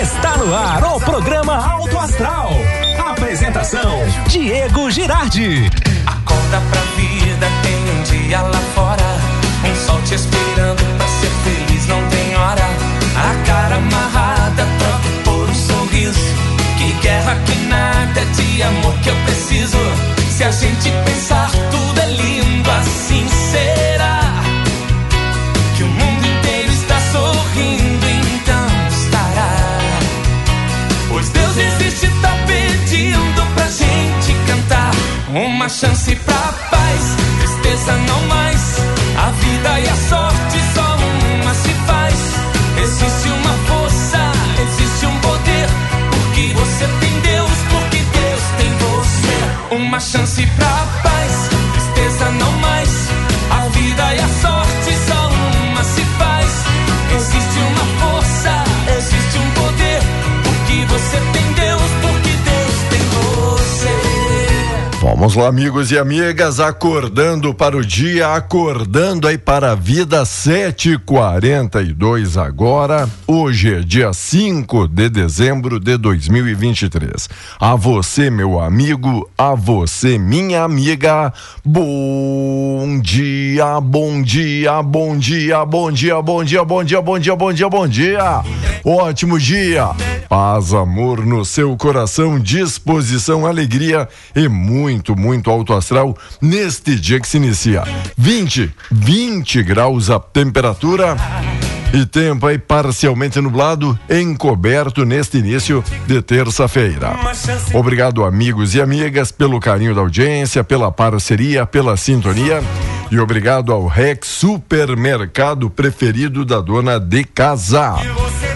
Está no ar o programa Alto Astral. Apresentação: Diego Girardi. Acorda pra vida, tem um dia lá fora. Um sol te esperando pra ser feliz, não tem hora. A cara amarrada, troca por um sorriso. Que guerra, que nada de amor que eu preciso. Se a gente pensar, tudo é lindo, assim será. Deus existe, tá pedindo pra gente cantar. Uma chance pra paz, tristeza não mais. A vida e a sorte só uma se faz. Existe uma força, existe um poder. Porque você tem Deus, porque Deus tem você. Uma chance pra Vamos lá, amigos e amigas, acordando para o dia, acordando aí para a vida, 7h42 agora. Hoje é dia 5 de dezembro de 2023. A você, meu amigo, a você, minha amiga, bom dia, bom dia, bom dia, bom dia, bom dia, bom dia, bom dia, bom dia, bom dia. Ótimo dia. Paz, amor no seu coração, disposição, alegria e muito, muito alto astral neste dia que se inicia. 20, 20 graus a temperatura. E tempo aí parcialmente nublado, encoberto neste início de terça-feira. Obrigado, amigos e amigas, pelo carinho da audiência, pela parceria, pela sintonia. E obrigado ao Rex Supermercado preferido da dona de casa.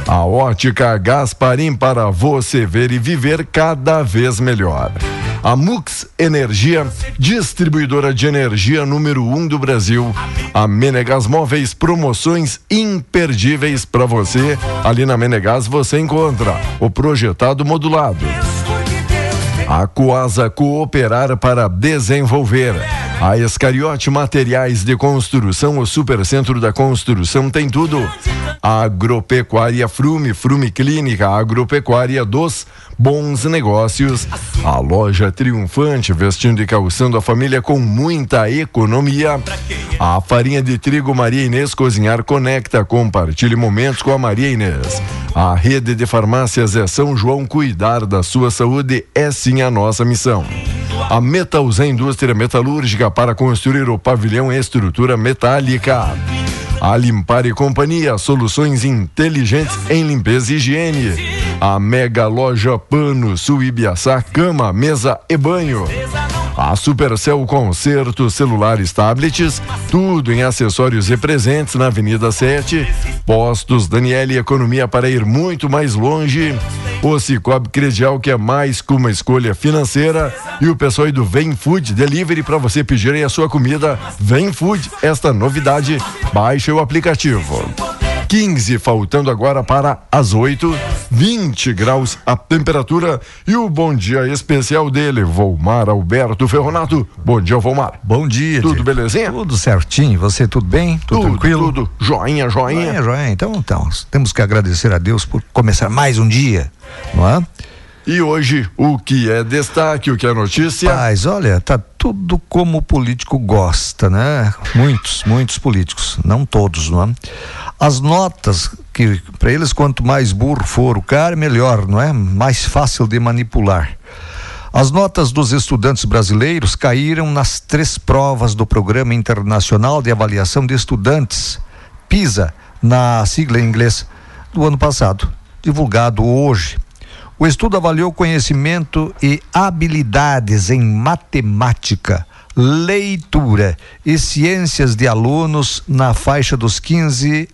A ótica Gasparim para você ver e viver cada vez melhor. A Mux Energia, distribuidora de energia número um do Brasil. A Menegas Móveis, promoções imperdíveis para você. Ali na Menegas você encontra o projetado modulado. A Coasa Cooperar para Desenvolver. A Escariote Materiais de Construção, o Supercentro da Construção tem tudo. A Agropecuária Frume, Frume Clínica, Agropecuária dos Bons Negócios. A loja triunfante, vestindo e calçando a família com muita economia. A farinha de trigo Maria Inês Cozinhar Conecta. Compartilhe momentos com a Maria Inês. A rede de farmácias é São João. Cuidar da sua saúde é sim a nossa missão. A Metalzé Indústria Metalúrgica para construir o pavilhão e estrutura metálica. A Limpar e Companhia, soluções inteligentes em limpeza e higiene. A Mega Loja Pano, Suíbiaçá, cama, mesa e banho. A Supercell Concerto, celulares, tablets, tudo em acessórios e presentes na Avenida 7. Postos Daniele Economia para ir muito mais longe. O Cicobi Credial, que é mais que uma escolha financeira. E o pessoal do Vem Food Delivery para você pedir a sua comida. Vem Food, esta novidade. Baixe o aplicativo. 15, faltando agora para as 8, 20 graus a temperatura e o bom dia especial dele, Volmar Alberto Ferronato. Bom dia, Volmar. Bom dia. Tudo belezinha? Tudo certinho. Você tudo bem? Tudo, Tudo, tranquilo? tudo. Joinha, joinha. Joinha, joinha. Então, então, temos que agradecer a Deus por começar mais um dia, não é? E hoje, o que é destaque, o que é notícia? Mas olha, tá tudo como o político gosta, né? Muitos, muitos políticos, não todos, não é? As notas que para eles quanto mais burro for o cara, melhor, não é? Mais fácil de manipular. As notas dos estudantes brasileiros caíram nas três provas do Programa Internacional de Avaliação de Estudantes, PISA, na sigla em inglês, do ano passado, divulgado hoje. O estudo avaliou conhecimento e habilidades em matemática, leitura e ciências de alunos na faixa dos 15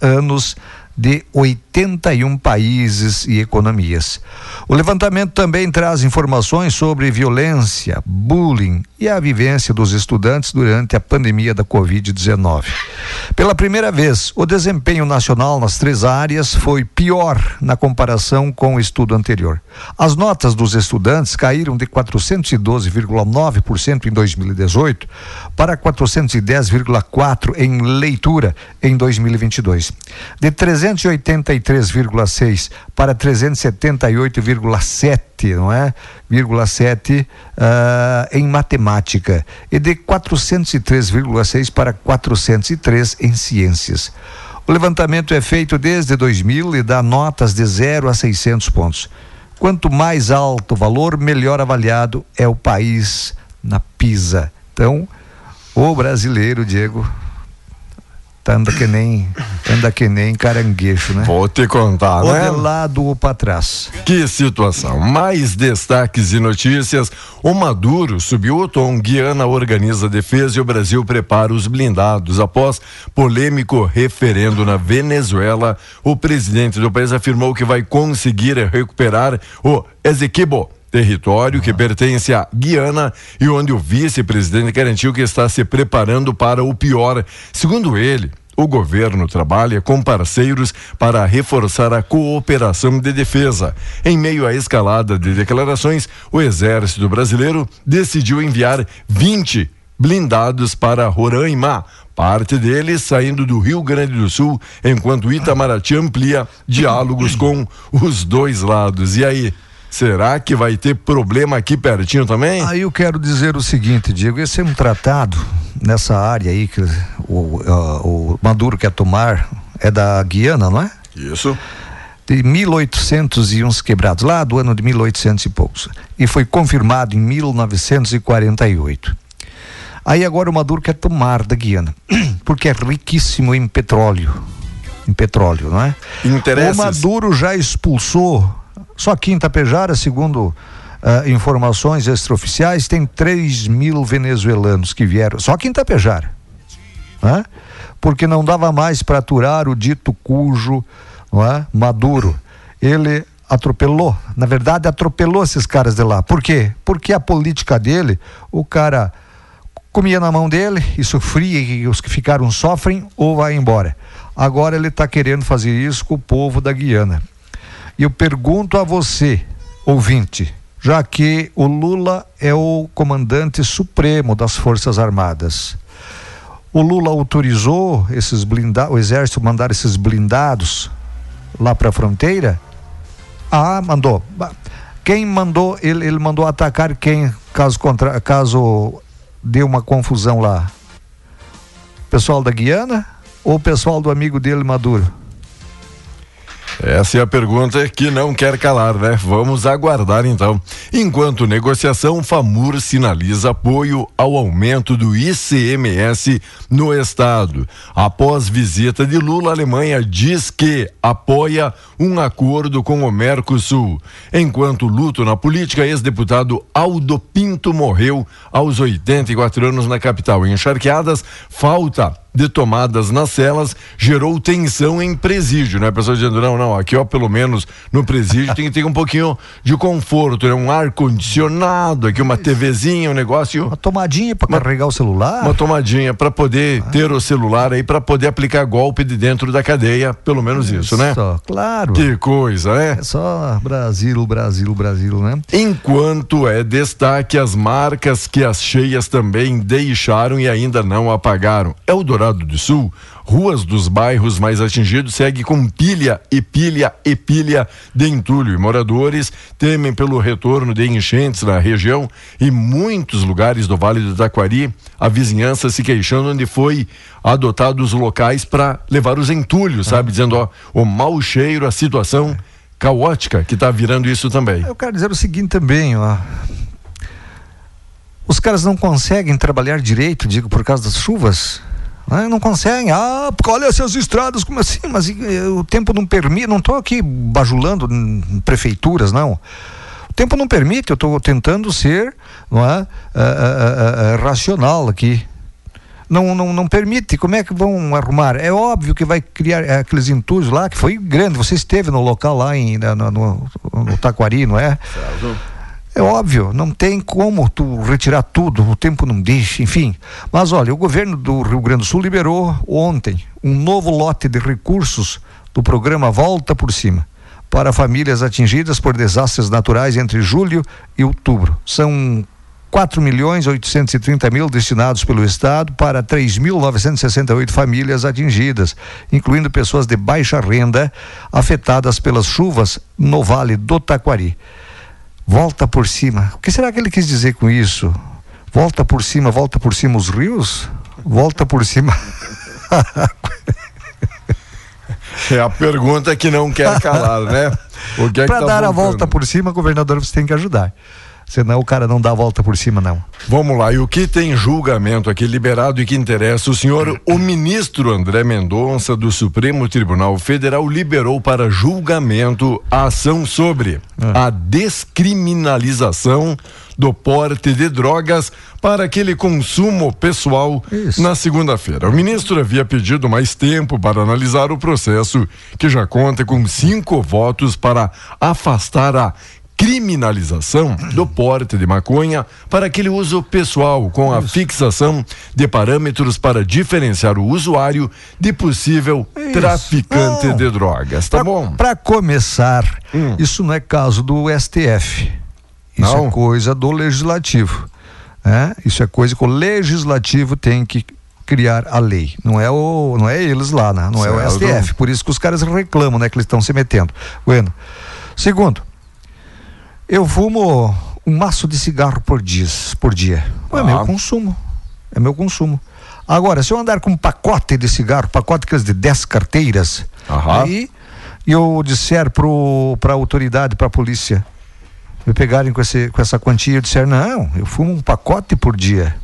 anos de 81 países e economias. O levantamento também traz informações sobre violência, bullying e a vivência dos estudantes durante a pandemia da Covid-19. Pela primeira vez, o desempenho nacional nas três áreas foi pior na comparação com o estudo anterior. As notas dos estudantes caíram de 412,9% em 2018 para 410,4% em leitura em 2022. De 383,6 para 378,7, não é? 7 uh, ah, em matemática e de 403,6 para 403 em ciências. O levantamento é feito desde 2000 e dá notas de 0 a 600 pontos. Quanto mais alto o valor, melhor avaliado é o país na PISA. Então, o brasileiro, Diego, Tá anda que nem anda que nem caranguejo, né? Vou te contar, ou né? de lado ou para trás. Que situação. Mais destaques e notícias. O Maduro subiu o tom. Guiana organiza defesa e o Brasil prepara os blindados. Após polêmico referendo na Venezuela, o presidente do país afirmou que vai conseguir recuperar o Esequibo território que pertence à Guiana e onde o vice-presidente garantiu que está se preparando para o pior. Segundo ele, o governo trabalha com parceiros para reforçar a cooperação de defesa. Em meio à escalada de declarações, o Exército Brasileiro decidiu enviar 20 blindados para Roraima, parte deles saindo do Rio Grande do Sul, enquanto Itamaraty amplia diálogos com os dois lados. E aí? Será que vai ter problema aqui pertinho também? Aí eu quero dizer o seguinte, Diego, esse é um tratado nessa área aí que o, o, o Maduro quer tomar é da Guiana, não é? Isso. De 1800 e uns quebrados, lá do ano de 1800 e poucos. E foi confirmado em 1948. Aí agora o Maduro quer tomar da Guiana, porque é riquíssimo em petróleo. Em petróleo, não é? Interesses. O Maduro já expulsou só aqui em Tapejara, segundo uh, informações extraoficiais, tem 3 mil venezuelanos que vieram, só aqui em Tapejara. Né? Porque não dava mais para aturar o dito cujo é? Maduro. Ele atropelou, na verdade, atropelou esses caras de lá. Por quê? Porque a política dele, o cara comia na mão dele e sofria, e os que ficaram sofrem ou vai embora. Agora ele está querendo fazer isso com o povo da Guiana. E eu pergunto a você, ouvinte, já que o Lula é o comandante supremo das Forças Armadas. O Lula autorizou esses blindados, o exército mandar esses blindados lá para a fronteira? Ah, mandou. Quem mandou? Ele, ele mandou atacar quem? Caso contra, caso dê uma confusão lá. Pessoal da Guiana ou pessoal do amigo dele Maduro? Essa é a pergunta que não quer calar, né? Vamos aguardar então. Enquanto negociação, FAMUR sinaliza apoio ao aumento do ICMS no estado. Após visita de Lula, a Alemanha diz que apoia um acordo com o Mercosul. Enquanto luto na política, ex-deputado Aldo Pinto morreu aos 84 anos na capital. Encharqueadas, falta de tomadas nas celas gerou tensão em presídio, né? A pessoa dizendo, não, não, aqui ó, pelo menos no presídio tem que ter um pouquinho de conforto, né? Um ar-condicionado, aqui uma TVzinha, um negócio. Uma tomadinha para carregar o celular. Uma tomadinha para poder ah. ter o celular aí, para poder aplicar golpe de dentro da cadeia, pelo menos isso, né? Só, claro. Que coisa, né? É só Brasil, Brasil, Brasil, né? Enquanto é destaque as marcas que as cheias também deixaram e ainda não apagaram. É o Dourado do Sul, ruas dos bairros mais atingidos segue com pilha e pilha e pilha de entulho. E moradores temem pelo retorno de enchentes na região e muitos lugares do Vale do Taquari, a vizinhança se queixando onde foi adotados locais para levar os entulhos, sabe? Dizendo, ó, o mau cheiro, a situação caótica que está virando isso também. Eu quero dizer o seguinte também, ó. Os caras não conseguem trabalhar direito, digo, por causa das chuvas. Né? Não conseguem. Ah, porque olha essas estradas, como assim? Mas o tempo não permite. Não estou aqui bajulando prefeituras, não. O tempo não permite, eu estou tentando ser não é, é, é, racional aqui. não, não, não permite. Como é que vão arrumar? É óbvio que vai criar é, aqueles entulhos lá, que foi grande. Você esteve no local lá em, no, no, no Taquari, não é? Certo. É óbvio, não tem como tu retirar tudo, o tempo não deixa, enfim. Mas olha, o governo do Rio Grande do Sul liberou ontem um novo lote de recursos do programa Volta por Cima para famílias atingidas por desastres naturais entre julho e outubro. São 4 milhões 830 mil destinados pelo Estado para 3.968 famílias atingidas, incluindo pessoas de baixa renda afetadas pelas chuvas no Vale do Taquari. Volta por cima. O que será que ele quis dizer com isso? Volta por cima, volta por cima os rios? Volta por cima. é a pergunta que não quer calar, né? É Para tá dar a volta por cima, governador, você tem que ajudar. Senão o cara não dá a volta por cima, não. Vamos lá, e o que tem julgamento aqui liberado e que interessa o senhor? O ministro André Mendonça, do Supremo Tribunal Federal, liberou para julgamento a ação sobre ah. a descriminalização do porte de drogas para aquele consumo pessoal Isso. na segunda-feira. O ministro havia pedido mais tempo para analisar o processo, que já conta com cinco votos para afastar a criminalização do porte de maconha para aquele uso pessoal, com a fixação de parâmetros para diferenciar o usuário de possível isso. traficante não. de drogas. Tá pra, bom? Para começar, hum. isso não é caso do STF. Isso não. é coisa do legislativo. Né? Isso é coisa que o legislativo tem que criar a lei. Não é o, não é eles lá, né? não certo. é o STF. Por isso que os caras reclamam, né, que eles estão se metendo. Bueno. Segundo, eu fumo um maço de cigarro por dia, por dia. É ah. É meu consumo. É meu consumo. Agora, se eu andar com um pacote de cigarro, pacote aqueles de 10 carteiras, Aham. aí eu disser para a autoridade, para a polícia, me pegarem com, esse, com essa quantia, eu disser, não, eu fumo um pacote por dia.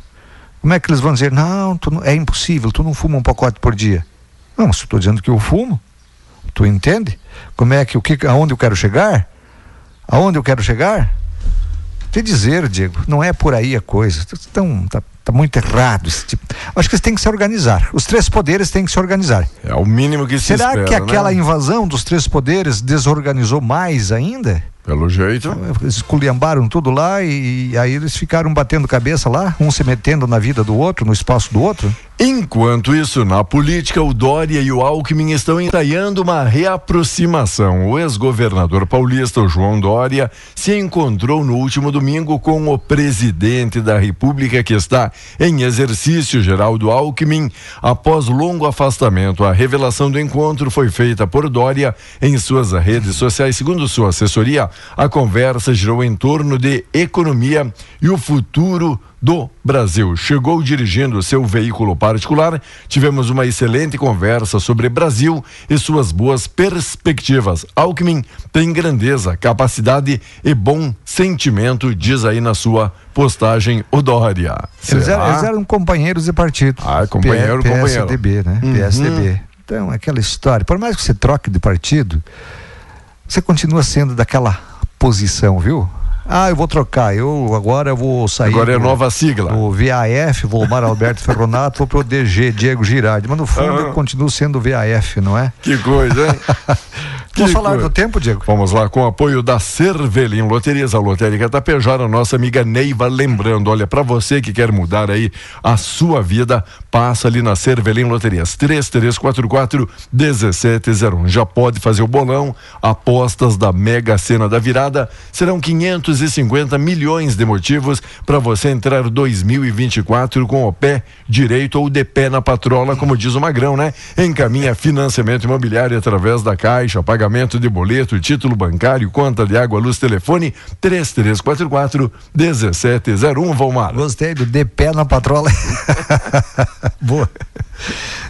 Como é que eles vão dizer, não, tu é impossível, tu não fuma um pacote por dia. Não, se eu estou dizendo que eu fumo, tu entende? Como é que, o que, aonde eu quero chegar? Aonde eu quero chegar? Te dizer, Diego, não é por aí a coisa. Então, tá, tá muito errado esse tipo. Acho que eles têm que se organizar. Os três poderes têm que se organizar. É o mínimo que se Será espera, que aquela né? invasão dos três poderes desorganizou mais ainda? Pelo jeito. Eles esculhambaram tudo lá e, e aí eles ficaram batendo cabeça lá, um se metendo na vida do outro, no espaço do outro. Enquanto isso, na política, o Dória e o Alckmin estão ensaiando uma reaproximação. O ex-governador paulista, o João Dória, se encontrou no último domingo com o presidente da República, que está em exercício, Geraldo Alckmin. Após longo afastamento, a revelação do encontro foi feita por Dória em suas redes sociais. Segundo sua assessoria, a conversa girou em torno de economia e o futuro do Brasil. Chegou dirigindo seu veículo particular. Tivemos uma excelente conversa sobre Brasil e suas boas perspectivas. Alckmin tem grandeza, capacidade e bom sentimento, diz aí na sua postagem o Dória. Eles eram, eles eram, companheiros de partido. Ah, companheiro, P companheiro. PSDB, né? Uhum. PSDB. Então, aquela história. Por mais que você troque de partido, você continua sendo daquela posição, viu? Ah, eu vou trocar. Eu agora eu vou sair. Agora é nova sigla. O VAF, vou Mar Alberto Ferronato, vou pro DG, Diego Girardi. Mas no fundo ah. eu continuo sendo VAF, não é? Que coisa, hein? Vamos falar do tempo, Diego? Vamos lá, com o apoio da Cervelim Loterias, a Lotérica Tapejara, nossa amiga Neiva, lembrando, olha, para você que quer mudar aí a sua vida, passa ali na Cervelim Loterias, 3344 1701. Já pode fazer o bolão, apostas da Mega Sena da Virada, serão 550 milhões de motivos para você entrar 2024 com o pé direito ou de pé na patrola, como diz o Magrão, né? Encaminha financiamento imobiliário através da Caixa, paga pagamento de boleto, título bancário, conta de água, luz, telefone 3344 1701, Valmar. Gostei do de pé na patrola. Boa.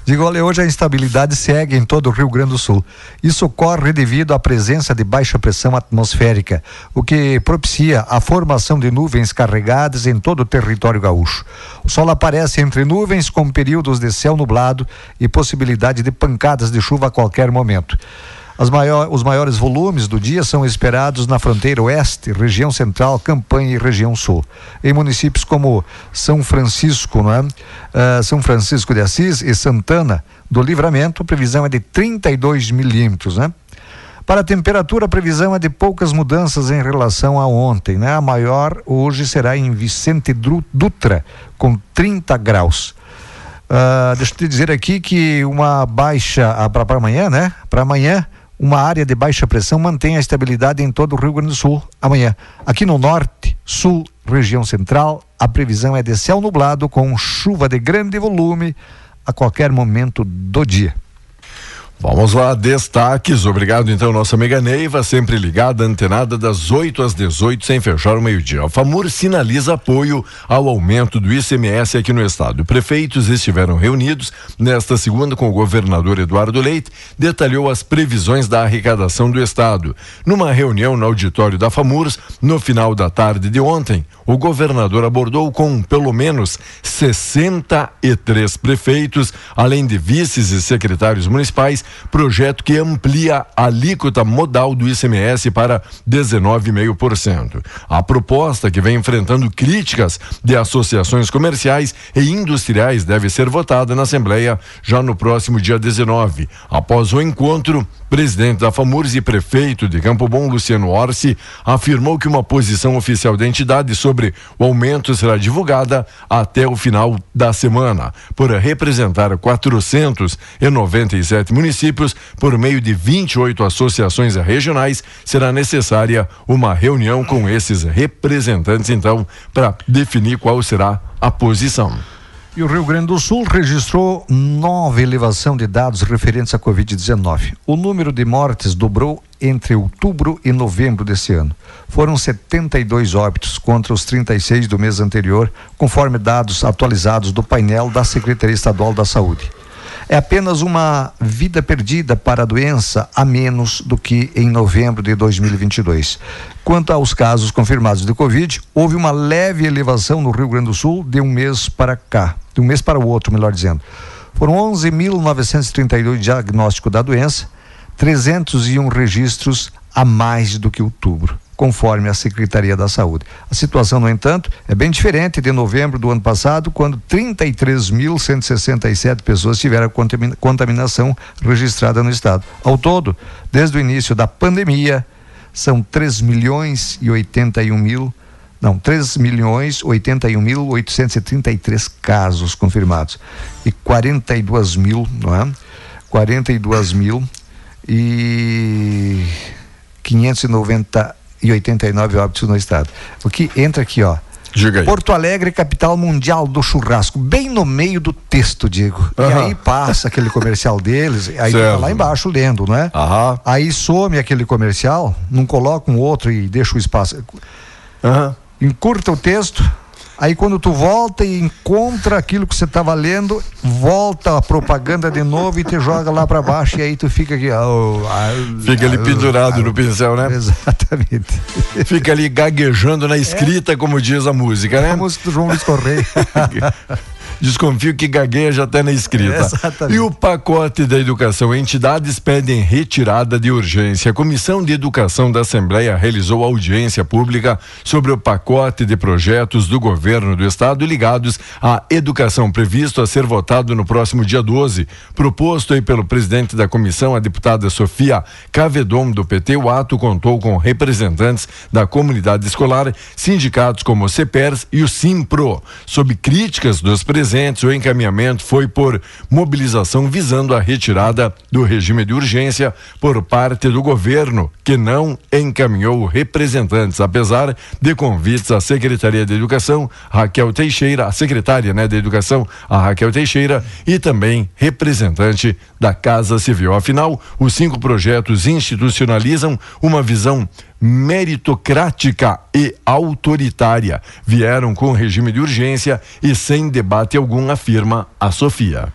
Digo, olha, hoje a instabilidade segue em todo o Rio Grande do Sul. Isso ocorre devido à presença de baixa pressão atmosférica, o que propicia a formação de nuvens carregadas em todo o território gaúcho. O sol aparece entre nuvens com períodos de céu nublado e possibilidade de pancadas de chuva a qualquer momento. Maior, os maiores volumes do dia são esperados na fronteira oeste, região central, campanha e região sul. Em municípios como São Francisco, não é? Uh, São Francisco de Assis e Santana do Livramento, a previsão é de 32 milímetros, né? Para a temperatura, a previsão é de poucas mudanças em relação a ontem, né? A maior hoje será em Vicente Dutra, com 30 graus. Uh, deixa eu te dizer aqui que uma baixa ah, para amanhã, né? Para amanhã, uma área de baixa pressão mantém a estabilidade em todo o Rio Grande do Sul amanhã. Aqui no norte, sul, região central, a previsão é de céu nublado com chuva de grande volume a qualquer momento do dia. Vamos lá, destaques. Obrigado, então, nossa amiga Neiva, sempre ligada, antenada das 8 às 18, sem fechar o meio-dia. A FAMUR sinaliza apoio ao aumento do ICMS aqui no estado. Prefeitos estiveram reunidos nesta segunda com o governador Eduardo Leite, detalhou as previsões da arrecadação do estado. Numa reunião no auditório da FAMURS, no final da tarde de ontem, o governador abordou com pelo menos 63 prefeitos, além de vices e secretários municipais, projeto que amplia a alíquota modal do ICMS para 19,5%. A proposta, que vem enfrentando críticas de associações comerciais e industriais, deve ser votada na Assembleia já no próximo dia 19. Após o encontro, presidente da FAMURS e prefeito de Campo Bom, Luciano Orsi, afirmou que uma posição oficial da entidade sobre o aumento será divulgada até o final da semana. Por representar 497 municípios por meio de 28 associações regionais, será necessária uma reunião com esses representantes, então, para definir qual será a posição. E o Rio Grande do Sul registrou nova elevação de dados referentes à Covid-19. O número de mortes dobrou entre outubro e novembro desse ano. Foram 72 óbitos contra os 36 do mês anterior, conforme dados atualizados do painel da Secretaria Estadual da Saúde. É apenas uma vida perdida para a doença a menos do que em novembro de 2022. Quanto aos casos confirmados de Covid, houve uma leve elevação no Rio Grande do Sul de um mês para cá, de um mês para o outro, melhor dizendo. Foram 11.932 diagnósticos da doença, 301 registros a mais do que outubro conforme a Secretaria da Saúde. A situação, no entanto, é bem diferente de novembro do ano passado, quando 33.167 pessoas tiveram contaminação registrada no estado. Ao todo, desde o início da pandemia, são 3 milhões e 81 mil não, 3 milhões 81 mil 833 casos confirmados e 42 mil, não é? 42 mil e 590 e 89 óbitos no estado. O que entra aqui, ó. Diga aí. Porto Alegre, capital mundial do churrasco, bem no meio do texto, Diego. Uhum. E aí passa aquele comercial deles, aí tá lá embaixo lendo, não é? Uhum. Aí some aquele comercial, não coloca um outro e deixa o espaço. Uhum. Encurta o texto, Aí quando tu volta e encontra aquilo que você estava lendo, volta a propaganda de novo e te joga lá para baixo e aí tu fica aqui. Oh, oh, fica ali pendurado no pincel, né? Exatamente. Fica ali gaguejando na escrita, é. como diz a música, né? A música do João Luiz Correia. Desconfio que gagueja até na escrita. E o pacote da educação. Entidades pedem retirada de urgência. A Comissão de Educação da Assembleia realizou audiência pública sobre o pacote de projetos do governo do estado ligados à educação, previsto a ser votado no próximo dia 12. Proposto aí pelo presidente da comissão, a deputada Sofia Cavedon, do PT, o ato contou com representantes da comunidade escolar, sindicatos como o CEPERS e o SIMPRO, sob críticas dos presidentes presentes, o encaminhamento foi por mobilização visando a retirada do regime de urgência por parte do governo, que não encaminhou representantes, apesar de convites à Secretaria de Educação, Raquel Teixeira, a secretária né, de Educação, a Raquel Teixeira, e também representante da Casa Civil. Afinal, os cinco projetos institucionalizam uma visão meritocrática e autoritária. Vieram com regime de urgência e sem debate algum, afirma a Sofia.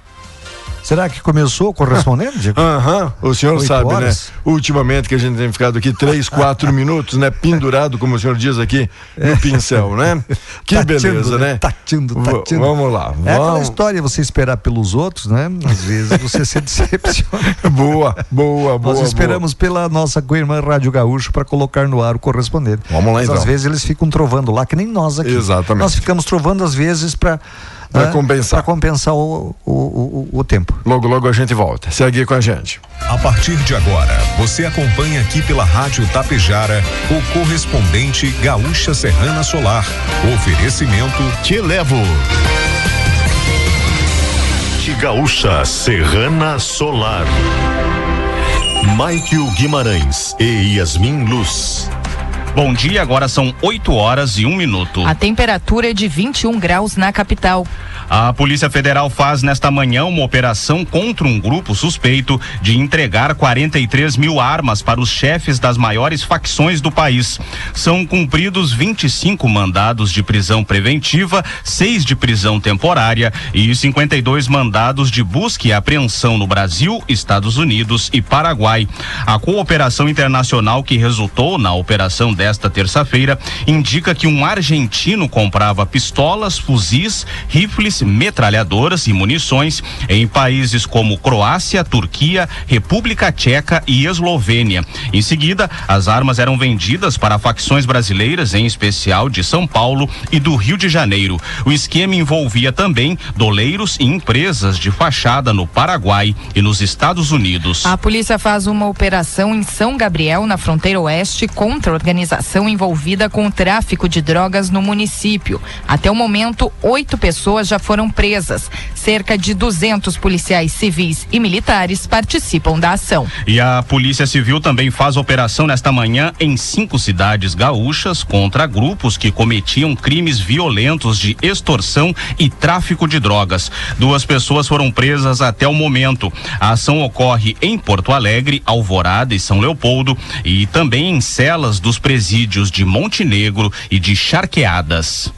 Será que começou correspondendo, Diego? Aham, o senhor Oito sabe, horas? né? Ultimamente que a gente tem ficado aqui três, quatro minutos, né? Pendurado, como o senhor diz aqui, no pincel, né? Que Tateando, beleza, né? Tateando, V- tateando. Vamos lá. É aquela Vamos. história você esperar pelos outros, né? Às vezes você se decepciona. Boa, boa, boa. Nós esperamos pela nossa co-irmã Rádio Gaúcho para colocar no ar o correspondente. Vamos lá, Mas então. às vezes eles ficam trovando lá, que nem nós aqui. Exatamente. Nós ficamos trovando às vezes para Pra compensar. compensar o, o, o, o tempo. Logo, logo a gente volta. Segue com a gente. A partir de agora, você acompanha aqui pela Rádio Tapejara o correspondente Gaúcha Serrana Solar. Oferecimento Te levo. Te Gaúcha Serrana Solar. Maikio Guimarães e Yasmin Luz. Bom dia, agora são 8 horas e um minuto. A temperatura é de 21 graus na capital. A Polícia Federal faz nesta manhã uma operação contra um grupo suspeito de entregar 43 mil armas para os chefes das maiores facções do país. São cumpridos 25 mandados de prisão preventiva, seis de prisão temporária e 52 mandados de busca e apreensão no Brasil, Estados Unidos e Paraguai. A cooperação internacional que resultou na operação desta terça-feira indica que um argentino comprava pistolas, fuzis, rifles, metralhadoras e munições em países como Croácia, Turquia, República Tcheca e Eslovênia. Em seguida, as armas eram vendidas para facções brasileiras, em especial de São Paulo e do Rio de Janeiro. O esquema envolvia também doleiros e empresas de fachada no Paraguai e nos Estados Unidos. A polícia faz uma operação em São Gabriel, na fronteira oeste, contra a organização envolvida com o tráfico de drogas no município. Até o momento, oito pessoas já foram presas. Cerca de 200 policiais civis e militares participam da ação. E a Polícia Civil também faz operação nesta manhã em cinco cidades gaúchas contra grupos que cometiam crimes violentos de extorsão e tráfico de drogas. Duas pessoas foram presas até o momento. A ação ocorre em Porto Alegre, Alvorada e São Leopoldo e também em celas dos presídios de Montenegro e de Charqueadas.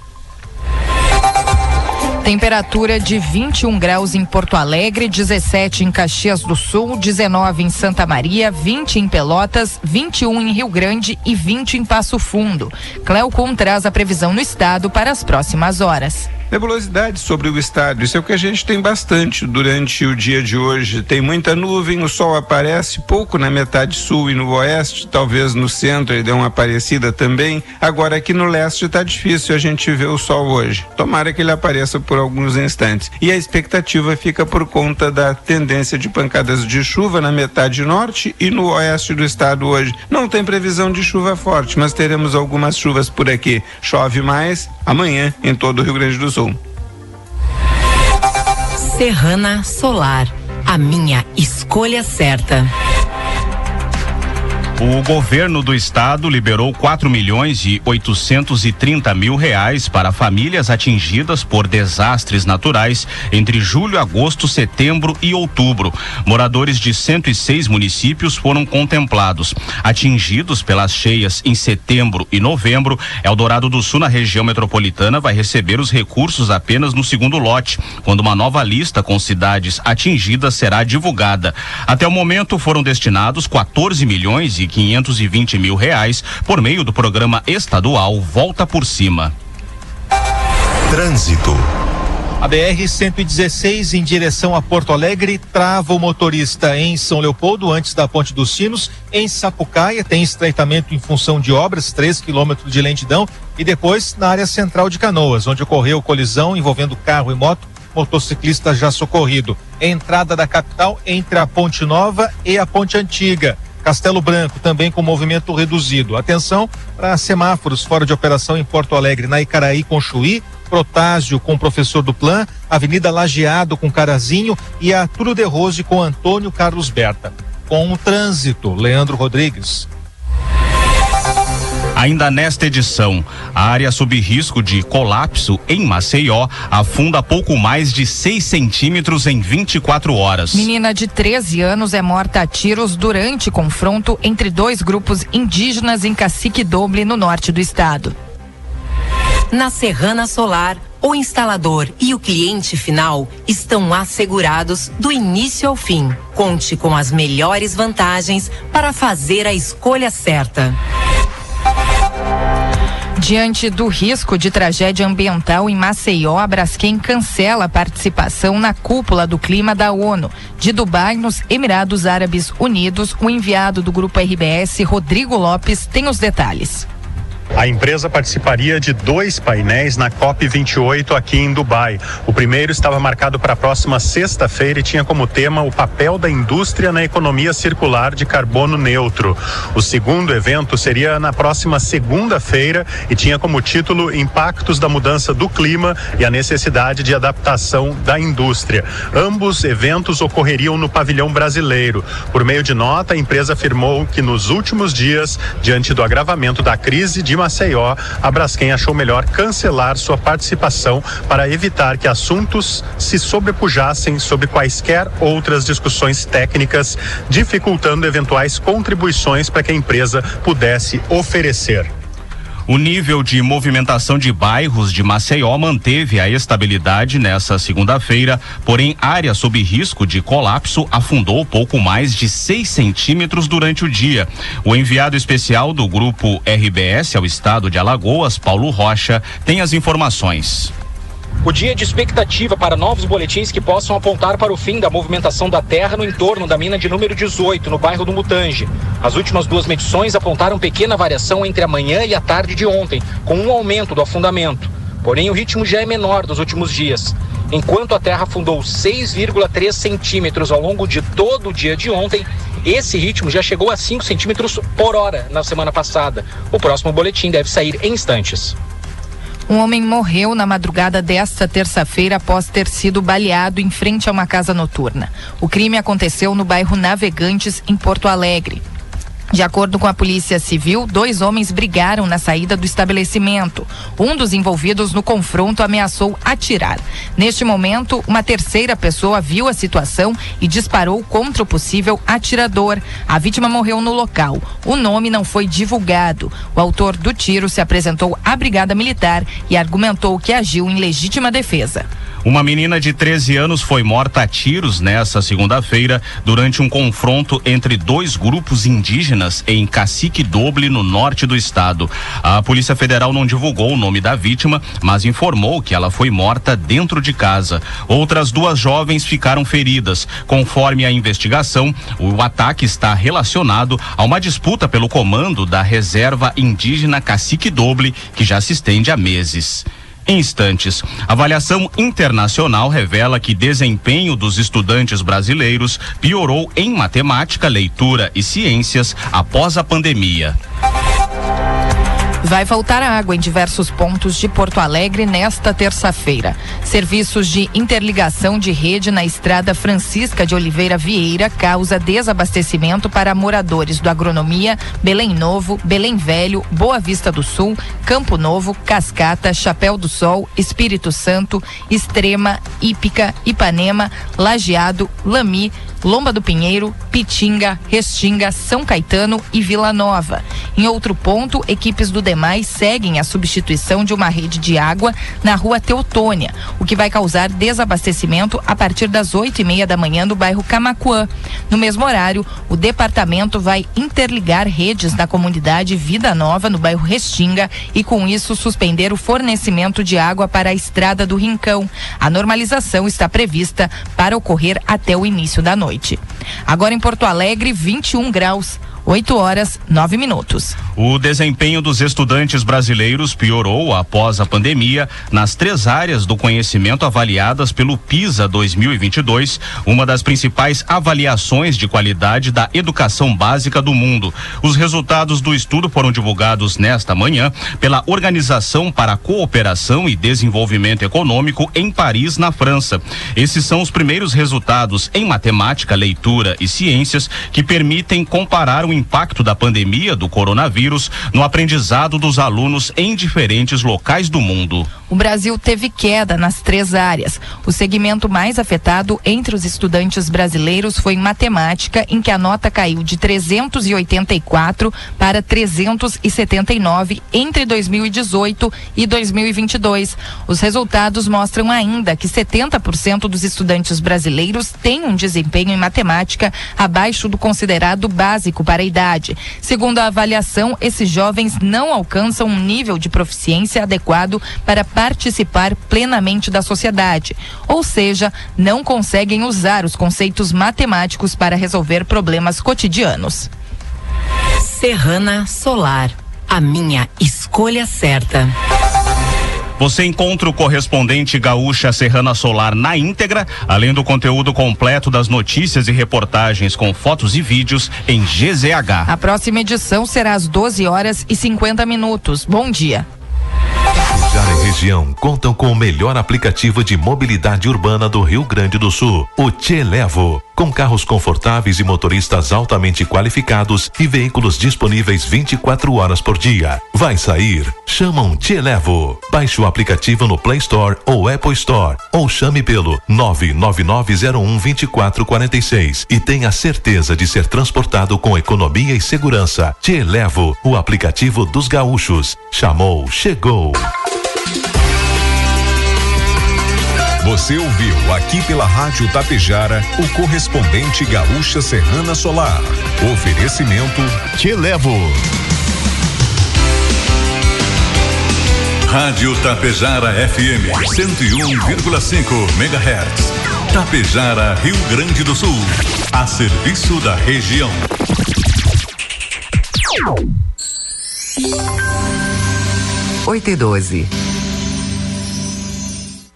Temperatura de 21 graus em Porto Alegre, 17 em Caxias do Sul, 19 em Santa Maria, 20 em Pelotas, 21 em Rio Grande e 20 em Passo Fundo. Cleocum traz a previsão no estado para as próximas horas. Nebulosidade sobre o estado, isso é o que a gente tem bastante durante o dia de hoje. Tem muita nuvem, o sol aparece pouco na metade sul e no oeste, talvez no centro ele dê uma aparecida também. Agora aqui no leste está difícil a gente ver o sol hoje. Tomara que ele apareça por alguns instantes. E a expectativa fica por conta da tendência de pancadas de chuva na metade norte e no oeste do estado hoje. Não tem previsão de chuva forte, mas teremos algumas chuvas por aqui. Chove mais amanhã em todo o Rio Grande do Sul. Serrana Solar, a minha escolha certa. O governo do estado liberou 4 milhões e 830 mil reais para famílias atingidas por desastres naturais entre julho, agosto, setembro e outubro. Moradores de 106 municípios foram contemplados. Atingidos pelas cheias em setembro e novembro, Eldorado do Sul, na região metropolitana, vai receber os recursos apenas no segundo lote, quando uma nova lista com cidades atingidas será divulgada. Até o momento foram destinados 14 milhões e 520 mil reais por meio do programa estadual Volta por Cima. Trânsito. A BR-116 em direção a Porto Alegre trava o motorista em São Leopoldo, antes da Ponte dos Sinos. Em Sapucaia tem estreitamento em função de obras, 3 quilômetros de lentidão. E depois na área central de Canoas, onde ocorreu colisão envolvendo carro e moto, motociclista já socorrido. Entrada da capital entre a Ponte Nova e a Ponte Antiga. Castelo Branco também com movimento reduzido. Atenção para semáforos fora de operação em Porto Alegre, na Icaraí com Chuí, Protásio com professor do Plan, Avenida Lajeado com Carazinho e a de Rose com Antônio Carlos Berta. Com o trânsito, Leandro Rodrigues. Ainda nesta edição, a área sob risco de colapso em Maceió afunda pouco mais de 6 centímetros em 24 horas. Menina de 13 anos é morta a tiros durante confronto entre dois grupos indígenas em Cacique Doble, no norte do estado. Na Serrana Solar, o instalador e o cliente final estão assegurados do início ao fim. Conte com as melhores vantagens para fazer a escolha certa. Diante do risco de tragédia ambiental em Maceió, a Braskem cancela a participação na cúpula do clima da ONU. De Dubai, nos Emirados Árabes Unidos, o enviado do grupo RBS, Rodrigo Lopes, tem os detalhes. A empresa participaria de dois painéis na COP28 aqui em Dubai. O primeiro estava marcado para a próxima sexta-feira e tinha como tema o papel da indústria na economia circular de carbono neutro. O segundo evento seria na próxima segunda-feira e tinha como título Impactos da Mudança do Clima e a Necessidade de Adaptação da Indústria. Ambos eventos ocorreriam no pavilhão brasileiro. Por meio de nota, a empresa afirmou que nos últimos dias, diante do agravamento da crise de Maceió, a Braskem achou melhor cancelar sua participação para evitar que assuntos se sobrepujassem sobre quaisquer outras discussões técnicas, dificultando eventuais contribuições para que a empresa pudesse oferecer. O nível de movimentação de bairros de Maceió manteve a estabilidade nessa segunda-feira, porém, área sob risco de colapso afundou pouco mais de 6 centímetros durante o dia. O enviado especial do grupo RBS ao estado de Alagoas, Paulo Rocha, tem as informações. O dia de expectativa para novos boletins que possam apontar para o fim da movimentação da terra no entorno da mina de número 18, no bairro do Mutange. As últimas duas medições apontaram pequena variação entre a manhã e a tarde de ontem, com um aumento do afundamento. Porém, o ritmo já é menor dos últimos dias. Enquanto a terra afundou 6,3 centímetros ao longo de todo o dia de ontem, esse ritmo já chegou a 5 centímetros por hora na semana passada. O próximo boletim deve sair em instantes. Um homem morreu na madrugada desta terça-feira após ter sido baleado em frente a uma casa noturna. O crime aconteceu no bairro Navegantes, em Porto Alegre. De acordo com a Polícia Civil, dois homens brigaram na saída do estabelecimento. Um dos envolvidos no confronto ameaçou atirar. Neste momento, uma terceira pessoa viu a situação e disparou contra o possível atirador. A vítima morreu no local. O nome não foi divulgado. O autor do tiro se apresentou à Brigada Militar e argumentou que agiu em legítima defesa. Uma menina de 13 anos foi morta a tiros nessa segunda-feira durante um confronto entre dois grupos indígenas em Cacique Doble, no norte do estado. A Polícia Federal não divulgou o nome da vítima, mas informou que ela foi morta dentro de casa. Outras duas jovens ficaram feridas. Conforme a investigação, o ataque está relacionado a uma disputa pelo comando da reserva indígena Cacique Doble, que já se estende há meses instantes. Avaliação internacional revela que desempenho dos estudantes brasileiros piorou em matemática, leitura e ciências após a pandemia. Vai faltar água em diversos pontos de Porto Alegre nesta terça-feira. Serviços de interligação de rede na estrada Francisca de Oliveira Vieira causa desabastecimento para moradores do Agronomia, Belém Novo, Belém Velho, Boa Vista do Sul, Campo Novo, Cascata, Chapéu do Sol, Espírito Santo, Extrema, Ípica, Ipanema, Lajeado, Lami, Lomba do Pinheiro, Pitinga, Restinga, São Caetano e Vila Nova. Em outro ponto, equipes do DEMAI seguem a substituição de uma rede de água na rua Teutônia, o que vai causar desabastecimento a partir das oito e meia da manhã no bairro Camacuã. No mesmo horário, o departamento vai interligar redes na comunidade Vida Nova, no bairro Restinga, e com isso suspender o fornecimento de água para a estrada do Rincão. A normalização está prevista para ocorrer até o início da noite noite. Agora em Porto Alegre, 21 graus. 8 horas, 9 minutos. O desempenho dos estudantes brasileiros piorou após a pandemia nas três áreas do conhecimento avaliadas pelo PISA 2022, uma das principais avaliações de qualidade da educação básica do mundo. Os resultados do estudo foram divulgados nesta manhã pela Organização para a Cooperação e Desenvolvimento Econômico em Paris, na França. Esses são os primeiros resultados em matemática, leitura e ciências que permitem comparar o impacto da pandemia do coronavírus no aprendizado dos alunos em diferentes locais do mundo. o Brasil teve queda nas três áreas. O segmento mais afetado entre os estudantes brasileiros foi em matemática, em que a nota caiu de 384 para 379 entre 2018 e 2022. Os resultados mostram ainda que 70% dos estudantes brasileiros têm um desempenho em matemática abaixo do considerado básico para idade. Segundo a avaliação, esses jovens não alcançam um nível de proficiência adequado para participar plenamente da sociedade, ou seja, não conseguem usar os conceitos matemáticos para resolver problemas cotidianos. Serrana Solar, a minha escolha certa. Você encontra o correspondente Gaúcha Serrana Solar na íntegra, além do conteúdo completo das notícias e reportagens com fotos e vídeos em GZH. A próxima edição será às 12 horas e 50 minutos. Bom dia. Tapejara e região contam com o melhor aplicativo de mobilidade urbana do Rio Grande do Sul, o Televo. Com carros confortáveis e motoristas altamente qualificados e veículos disponíveis 24 horas por dia. Vai sair? Chama um Televo. Baixe o aplicativo no Play Store ou Apple Store ou chame pelo 999012446 e tenha certeza de ser transportado com economia e segurança. Televo, o aplicativo dos gaúchos. Chamou, chegou. Você ouviu aqui pela Rádio Tapejara o correspondente Gaúcha Serrana Solar. Oferecimento Te levo. Rádio Tapejara FM 101,5 MHz. Tapejara, Rio Grande do Sul. A serviço da região. Oito e doze.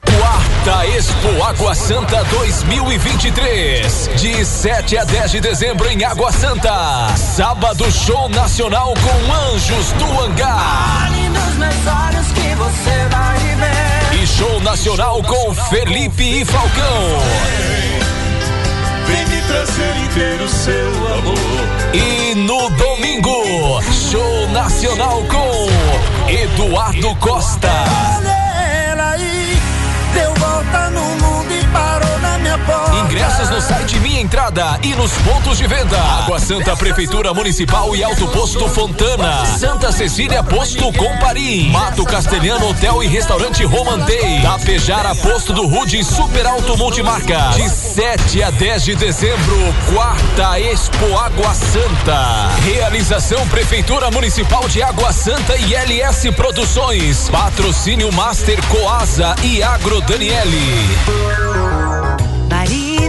Quarta Expo Água Santa 2023. De 7 a 10 de dezembro em Água Santa. Sábado Show Nacional com Anjos do Hangar. nos meus olhos que você vai ver. E show nacional com Felipe e Falcão. Vem me trazer inteiro seu amor. E no domingo, show nacional com Eduardo Costa. Olha aí, deu volta no mundo Ingressos no site Minha Entrada e nos pontos de venda. Água Santa Prefeitura Municipal e Alto Posto Fontana. Santa Cecília Posto Comparim. Mato Castelhano Hotel e Restaurante Romantei. Tapejara Posto do Rude Super Alto Multimarca. De 7 a 10 de dezembro, quarta Expo Água Santa. Realização Prefeitura Municipal de Água Santa e LS Produções. Patrocínio Master Coasa e Agro Daniele.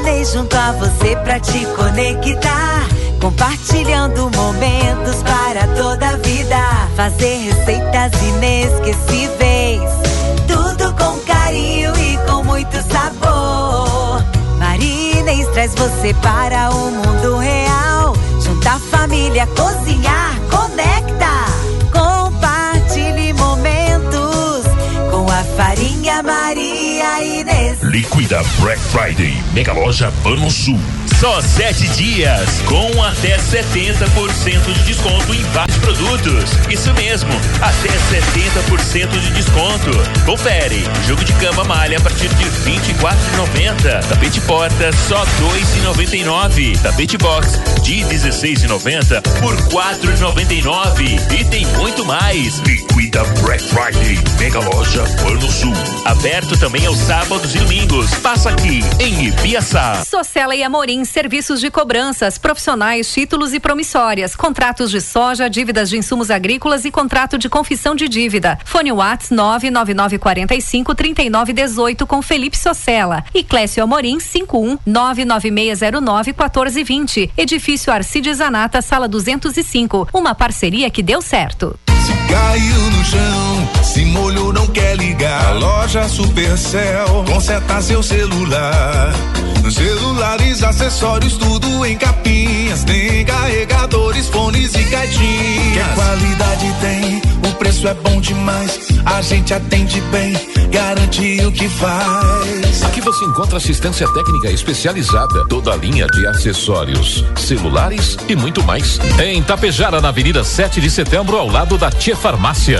Marinei junto a você pra te conectar. Compartilhando momentos para toda a vida. Fazer receitas inesquecíveis. Tudo com carinho e com muito sabor. Marinês traz você para o mundo real. Junta a família, cozinhar, conecta. Compartilhe momentos com a farinha Maria Inês. Liquida Black Friday. Mega Loja Pano Sul. Só sete dias, com até 70% de desconto em produtos. Isso mesmo, até 70% de desconto. Confere, jogo de cama malha a partir de R$ 24,90. Tapete porta só R$ 2,99. Tapete box de R$ 16,90 por R$ 4,99. E tem muito mais. Liquida Black Friday. Mega Loja Pano Sul. Aberto também aos sábados e domingos. Passa aqui em Ibiaçá. Socela e Amorim, serviços de cobranças, profissionais, títulos e promissórias, contratos de soja, dívidas de insumos agrícolas e contrato de confissão de dívida. Fone Whats 99945 3918 com Felipe Socella e Clécio Amorim 51 99609 1420. Edifício Arcides Zanata, sala 205. Uma parceria que deu certo. Caiu no chão, se molhou, não quer ligar. A loja Supercell conserta seu celular. Celulares, acessórios, tudo em capinhas. Tem carregadores, fones e caixinhas. Que qualidade tem? O preço é bom demais. A gente atende bem, garante o que faz. Aqui você encontra assistência técnica especializada, toda a linha de acessórios, celulares e muito mais. Em Tapejara, na Avenida 7 de Setembro, ao lado da Tia Farmácia.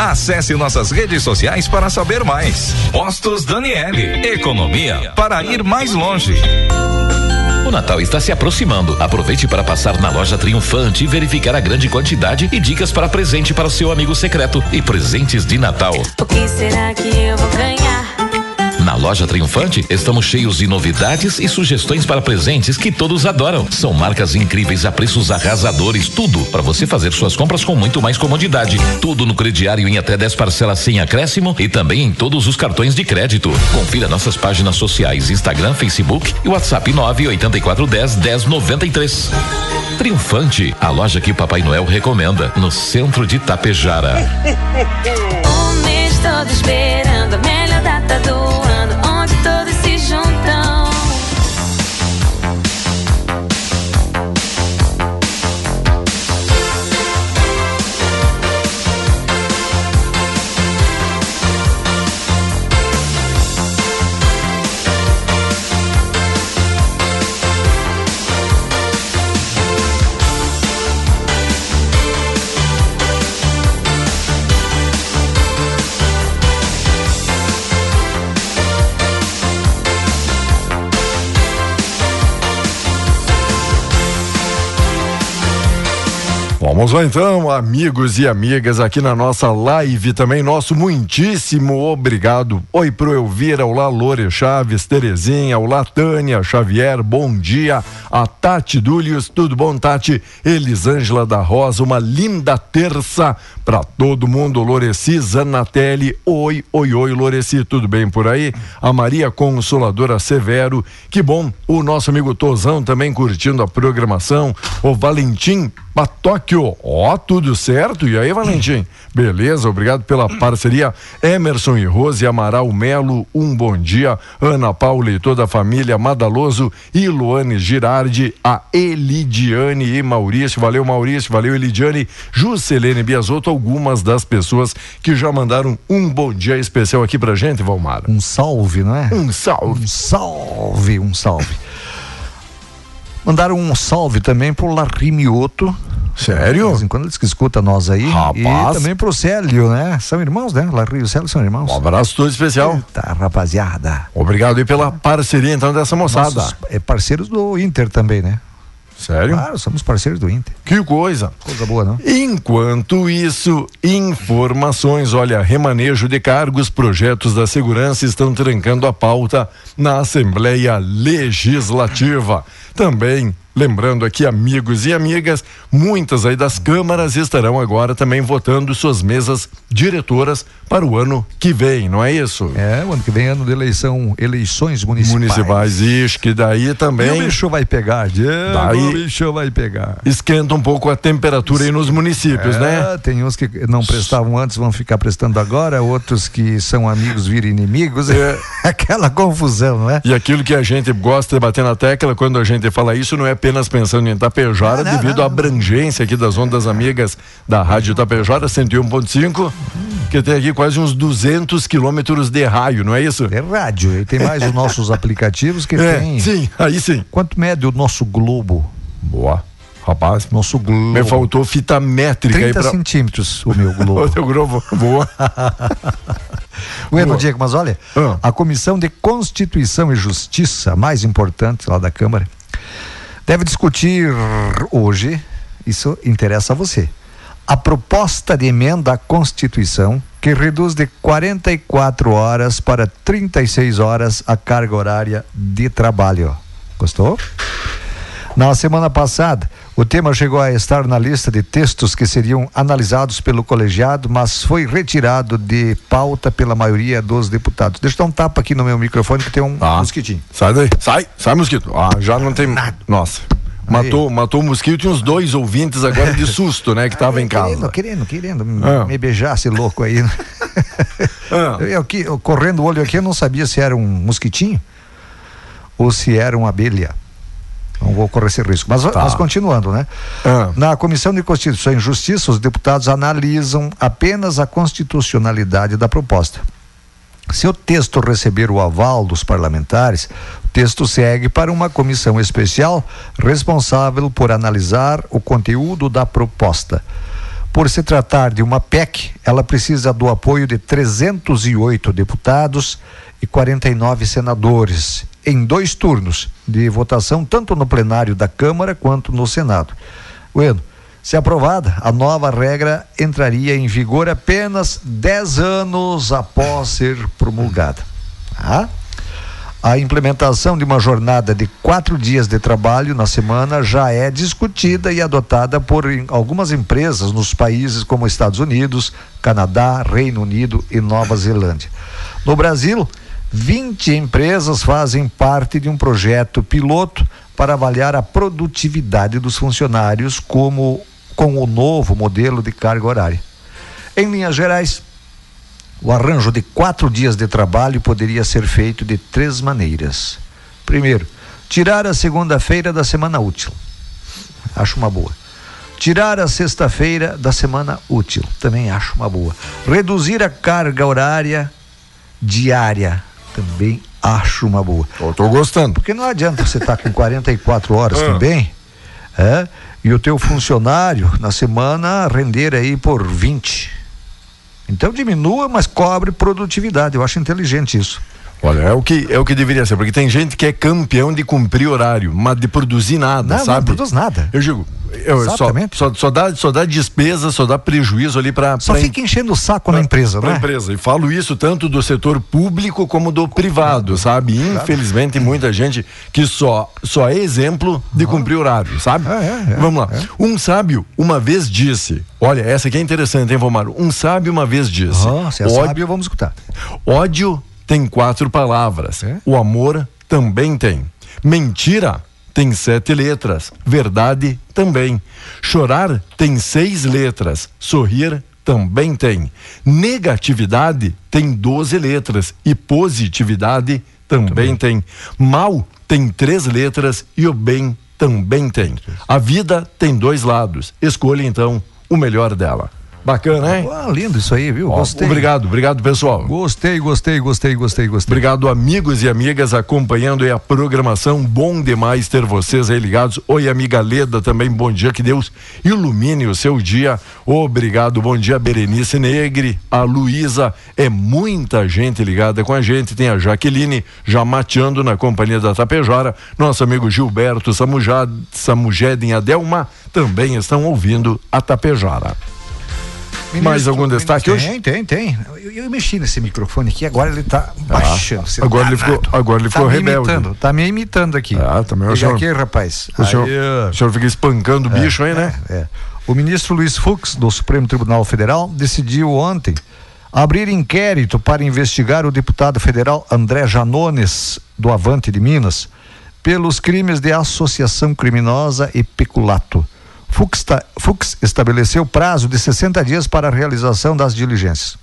Acesse nossas redes sociais para saber mais. Postos Daniele, economia para ir mais longe. O Natal está se aproximando. Aproveite para passar na loja Triunfante e verificar a grande quantidade e dicas para presente para o seu amigo secreto e presentes de Natal. O que será que eu vou ganhar? Na loja Triunfante, estamos cheios de novidades e sugestões para presentes que todos adoram. São marcas incríveis a preços arrasadores, tudo para você fazer suas compras com muito mais comodidade. Tudo no crediário em até 10 parcelas sem acréscimo e também em todos os cartões de crédito. Confira nossas páginas sociais, Instagram, Facebook e WhatsApp 98410 1093. Triunfante, a loja que Papai Noel recomenda, no centro de Tapejara. O mês todo esperando a melhor data do ano, Vamos lá então, amigos e amigas, aqui na nossa live também, nosso muitíssimo obrigado. Oi pro Elvira, olá Lore Chaves, Terezinha, olá Tânia Xavier, bom dia. A Tati Dúlios, tudo bom Tati? Elisângela da Rosa, uma linda terça para todo mundo. Loreci Zanatelli, oi, oi, oi Loreci, tudo bem por aí? A Maria Consoladora Severo, que bom. O nosso amigo Tozão também curtindo a programação. O Valentim Patóquio, ó, tudo certo? E aí, Valentim? Beleza, obrigado pela parceria. Emerson e Rose Amaral Melo, um bom dia. Ana Paula e toda a família Madaloso e Luane Girardi, a Elidiane e Maurício. Valeu, Maurício, valeu, Elidiane. Juscelene Biasotto, algumas das pessoas que já mandaram um bom dia especial aqui pra gente, Valmar. Um salve, não é? Um salve. Um salve, um salve. Mandaram um salve também pro Larry Mioto. Sério? De vez em quando eles que escuta nós aí. Rapaz. E também pro Célio, né? São irmãos, né? Larry e o Célio são irmãos. Um abraço todo especial. Tá, rapaziada. Obrigado aí pela parceria então dessa moçada. Nossos, é parceiros do Inter também, né? Sério? Claro, somos parceiros do Inter. Que coisa. Coisa boa, não? Enquanto isso, informações, olha, remanejo de cargos, projetos da segurança estão trancando a pauta na Assembleia Legislativa. Também Lembrando aqui, amigos e amigas, muitas aí das câmaras estarão agora também votando suas mesas diretoras para o ano que vem, não é isso? É, o ano que vem é ano de eleição, eleições municipais. Municipais, isso, que daí também. E o bicho vai pegar, Diego, Daí- o bicho vai pegar. Esquenta um pouco a temperatura aí nos municípios, É, né? Tem uns que não prestavam antes, vão ficar prestando agora, outros que são amigos viram inimigos. É. Aquela confusão, não é? E aquilo que a gente gosta de bater na tecla quando a gente fala isso não é apenas pensando em Itapejara, Não, não, devido não. à abrangência aqui das ondas amigas da Rádio Itapejara 101.5, que tem aqui quase uns 200 quilômetros de raio, não é isso? É rádio, e tem mais os nossos aplicativos que É, tem. sim, aí sim. Quanto mede o nosso globo? Boa. Rapaz, Nosso globo. me faltou fita métrica aí 30 pra. centímetros o meu globo. O teu globo. Boa. Bueno, Boa. Diego, mas olha, Ah. a Comissão de Constituição e Justiça, mais importante lá da Câmara, deve discutir hoje, isso interessa a você, a proposta de emenda à Constituição que reduz de 44 horas para 36 horas a carga horária de trabalho. Gostou? Na semana passada, o tema chegou a estar na lista de textos que seriam analisados pelo colegiado, mas foi retirado de pauta pela maioria dos deputados. Deixa eu dar um tapa aqui no meu microfone que tem um Tá. mosquitinho. Sai daí. Sai, sai, mosquito. Ah, já não tem. Nossa. Matou, matou o mosquito e uns dois ouvintes agora de susto, né? Que tava em casa. Querendo, querendo, querendo Ah. me beijar, esse louco aí. né? Ah. Eu, aqui, eu correndo o olho aqui, eu não sabia se era um mosquitinho ou se era uma abelha. Não vou correr esse risco. Mas, Tá. mas continuando, né? Na Comissão de Constituição e Justiça, os deputados analisam apenas a constitucionalidade da proposta. Se o texto receber o aval dos parlamentares, o texto segue para uma comissão especial responsável por analisar o conteúdo da proposta. Por se tratar de uma PEC, ela precisa do apoio de 308 deputados e 49 senadores, em dois turnos de votação, tanto no plenário da Câmara quanto no Senado. Bueno, se aprovada, a nova regra entraria em vigor apenas 10 anos após ser promulgada. Tá? A implementação de uma jornada de quatro dias de trabalho na semana já é discutida e adotada por algumas empresas nos países como Estados Unidos, Canadá, Reino Unido e Nova Zelândia. No Brasil, 20 empresas fazem parte de um projeto piloto para avaliar a produtividade dos funcionários como com o novo modelo de carga horária. Em linhas gerais, o arranjo de quatro dias de trabalho poderia ser feito de três maneiras. Primeiro, tirar a segunda-feira da semana útil. Acho uma boa. Tirar a sexta-feira da semana útil. Também acho uma boa. Reduzir a carga horária diária. Também acho uma boa. Eu tô gostando. Porque não adianta você estar com 44 horas Ah. também, é? E o teu funcionário na semana render aí por 20. Então diminua, mas cobre produtividade. Eu acho inteligente isso. Olha, é o que é o que deveria ser, porque tem gente que é campeão de cumprir horário, mas de produzir nada, Não, não sabe? produz nada. Eu digo, eu só, Exatamente. só, só dá só dá despesa, só dá prejuízo ali para Só fica enchendo o saco na empresa, pra né? empresa. E falo isso tanto do setor público como do privado, sabe? Infelizmente, muita gente que só, só é exemplo de cumprir horário, sabe? É, Vamos lá. Um sábio uma vez disse: Olha, essa aqui é interessante, hein, Vomaro? Um sábio uma vez disse: Ah, se é "Ódio- sábio, vamos escutar. Ódio tem quatro palavras. O amor também tem. Mentira tem sete letras. Verdade também. Chorar tem seis letras. Sorrir também tem. Negatividade tem doze letras. E positividade também, tem. Mal tem três letras e o bem também tem. A vida tem dois lados. Escolha então o melhor dela. Bacana, hein? Ah, lindo isso aí, viu? Ó, Gostei. Obrigado, obrigado, pessoal. Gostei, gostei, gostei, gostei, gostei. Obrigado, amigos e amigas, acompanhando aí a programação. Bom demais ter vocês aí ligados. Oi, amiga Leda, também bom dia. Que Deus ilumine o seu dia. Obrigado, bom dia, Berenice Negre, a Luísa. É muita gente ligada com a gente. Tem a Jaqueline já mateando na companhia da Tapejara. Nosso amigo Gilberto Samujad, Samujeden e Adelma também estão ouvindo a Tapejara. Mais algum destaque hoje? Tem, tem, tem. Eu, eu mexi nesse microfone aqui, agora ele tá Ah, baixando. Você agora ele danado. ficou- agora ele ficou tá rebelde. Imitando, tá me imitando aqui. Ah, também o Liga senhor- aqui, rapaz. O senhor, Aí, o senhor fica espancando o bicho aí, né? É. O ministro Luiz Fux, do Supremo Tribunal Federal, decidiu ontem abrir inquérito para investigar o deputado federal André Janones, do Avante de Minas, pelos crimes de associação criminosa e peculato. Fux, Fux estabeleceu prazo de 60 dias para a realização das diligências.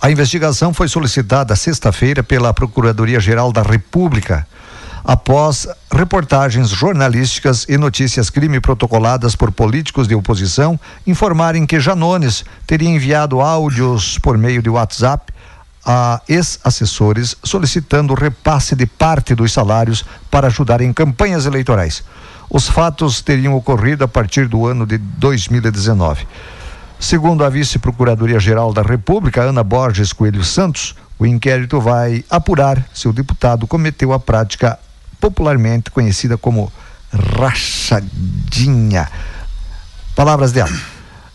A investigação foi solicitada sexta-feira pela Procuradoria-Geral da República, após reportagens jornalísticas e notícias crime protocoladas por políticos de oposição informarem que Janones teria enviado áudios por meio de WhatsApp a ex-assessores solicitando repasse de parte dos salários para ajudar em campanhas eleitorais. Os fatos teriam ocorrido a partir do ano de 2019. Segundo a vice-procuradoria-geral da República, Ana Borges Coelho Santos, o inquérito vai apurar se o deputado cometeu a prática popularmente conhecida como rachadinha. Palavras dela.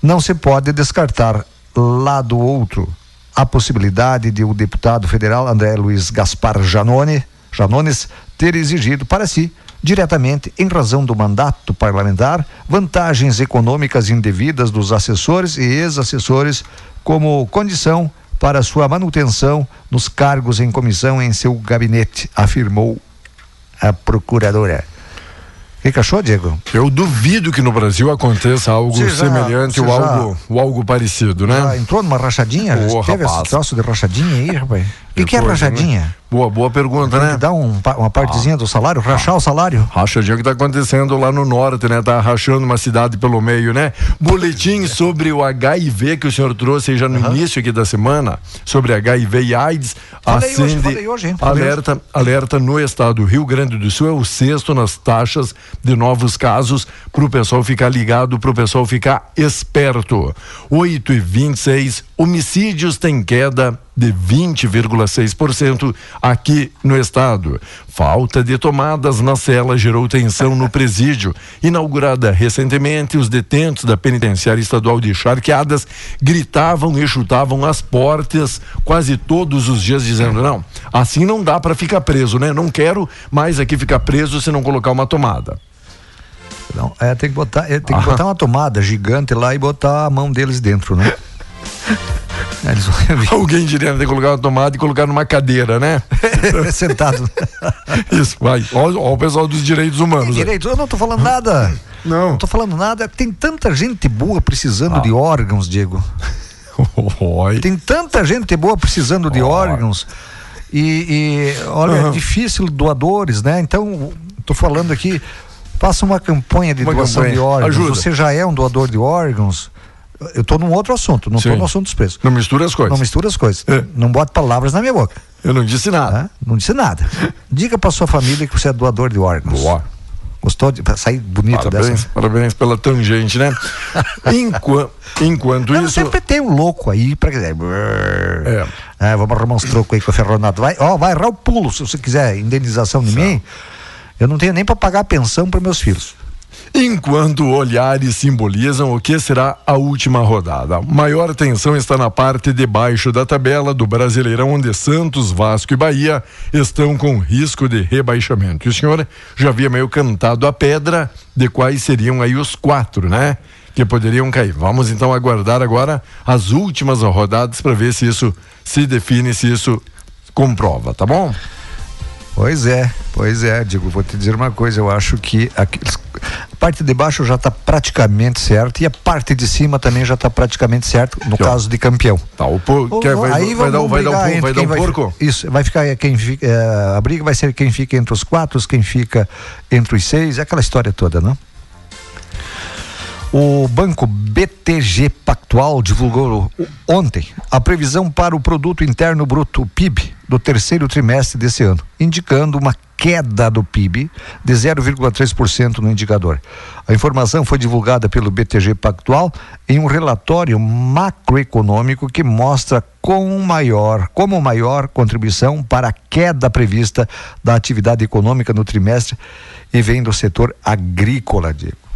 Não se pode descartar lá do outro a possibilidade de o deputado federal André Luiz Gaspar Janone, Janones ter exigido para si, diretamente em razão do mandato parlamentar, vantagens econômicas indevidas dos assessores e ex-assessores como condição para sua manutenção nos cargos em comissão em seu gabinete, afirmou a procuradora. O que, achou, Diego? Eu duvido que no Brasil aconteça algo já- semelhante ou algo, algo parecido, né? Entrou numa rachadinha? Ô, Teve rapaz. esse troço de rachadinha aí, rapaz? O que, é rachadinha? né? Boa, boa pergunta, né? dar um, uma partezinha do salário, rachar o salário? Rachadinha que tá acontecendo lá no norte, né? Tá rachando uma cidade pelo meio, né? Boletim sobre o HIV que o senhor trouxe já no início aqui da semana, sobre HIV e AIDS, Falei hoje, acende falei hoje, hein? Falei alerta, alerta no estado do Rio Grande do Sul, é o sexto nas taxas de novos casos, pro pessoal ficar ligado, pro pessoal ficar esperto. 8 e 26, homicídios têm queda de 20,6% aqui no estado. Falta de tomadas na cela gerou tensão no presídio. Inaugurada recentemente, os detentos da penitenciária estadual de Charqueadas gritavam e chutavam as portas quase todos os dias dizendo: "Não, assim não dá para ficar preso, né? Não quero mais aqui ficar preso se não colocar uma tomada". Não, é, tem que botar, é, tem que Ah. botar uma tomada gigante lá e botar a mão deles dentro, né? É, eles vão- Alguém diria né, que colocar uma tomada e colocar numa cadeira, né? Sentado. Isso, vai. Olha o pessoal dos direitos humanos. aí. Direito, eu não tô falando nada. Não. Não tô falando nada. Tem tanta gente boa precisando Ah. de órgãos, Diego. Oi. Tem tanta gente boa precisando de órgãos. E, e, olha, é Aham. difícil doadores, né? Então, tô falando aqui, faça uma campanha de Uma doação campanha. de órgãos. Ajuda. Você já é um doador de órgãos. Eu tô num outro assunto, não Sim. no assunto dos preços. Não mistura as coisas. Não mistura as coisas. É. Não bota palavras na minha boca. Eu não disse nada. Tá? Não disse nada. Diga pra sua família que você é doador de órgãos. Boa. Gostou de sair bonito Parabéns, dessa? parabéns pela tangente, né? Enqua- enquanto Não, isso. sempre tem um louco aí pra dizer. É. É, vamos arrumar uns trocos aí com o Ferronato. Vai, ó, vai errar o pulo se você quiser indenização de mim. Eu não tenho nem pra pagar a pensão para meus filhos. Enquanto olhares simbolizam o que será a última rodada. Maior atenção está na parte de baixo da tabela do Brasileirão, onde Santos, Vasco e Bahia estão com risco de rebaixamento. E o senhor já havia meio cantado a pedra de quais seriam aí os quatro, né? Que poderiam cair. Vamos então aguardar agora as últimas rodadas para ver se isso se define, se isso comprova, tá bom? Pois é, pois é, digo, vou te dizer uma coisa, eu acho que aqueles- a parte de baixo já está praticamente certo e a parte de cima também já está praticamente certo, no caso de campeão. Tá, o por... quer, vai, Aí vai, dar, vai dar, entre vai dar o porco? Isso, vai ficar quem fica, eh, a briga vai ser quem fica entre os quatro, quem fica entre os seis, aquela história toda, não? O banco BTG Pactual divulgou ontem a previsão para o produto interno bruto, PIB, do terceiro trimestre desse ano, indicando uma queda do PIB de 0,3% no indicador. A informação foi divulgada pelo BTG Pactual em um relatório macroeconômico que mostra com maior, como maior contribuição para a queda prevista da atividade econômica no trimestre e vem do setor agrícola, Diego.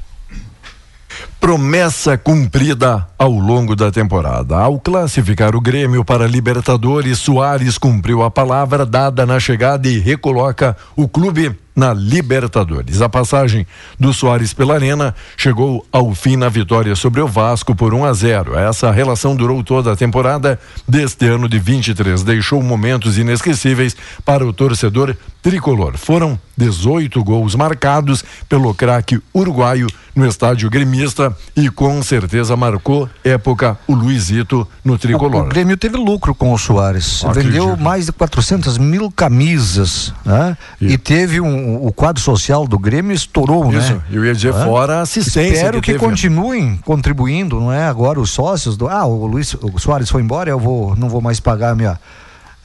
Promessa cumprida ao longo da temporada. Ao classificar o Grêmio para Libertadores, Soares cumpriu a palavra dada na chegada e recoloca o clube na Libertadores. A passagem do Soares pela Arena chegou ao fim na vitória sobre o Vasco por 1 a 0. Essa relação durou toda a temporada deste ano de 23. Deixou momentos inesquecíveis para o torcedor tricolor. Foram 18 gols marcados pelo craque uruguaio no estádio gremista e com certeza marcou época o Luizito no O, tricolor. o Grêmio teve lucro com o Soares. Acredito. Vendeu mais de 400 mil camisas. Né? E teve um. O quadro social do Grêmio estourou, Isso, né? eu ia dizer, Hã? fora a assistência Espero que que, continuem contribuindo, não é? Agora os sócios do. Ah, o Luiz o Soares foi embora, eu vou, não vou mais pagar a minha.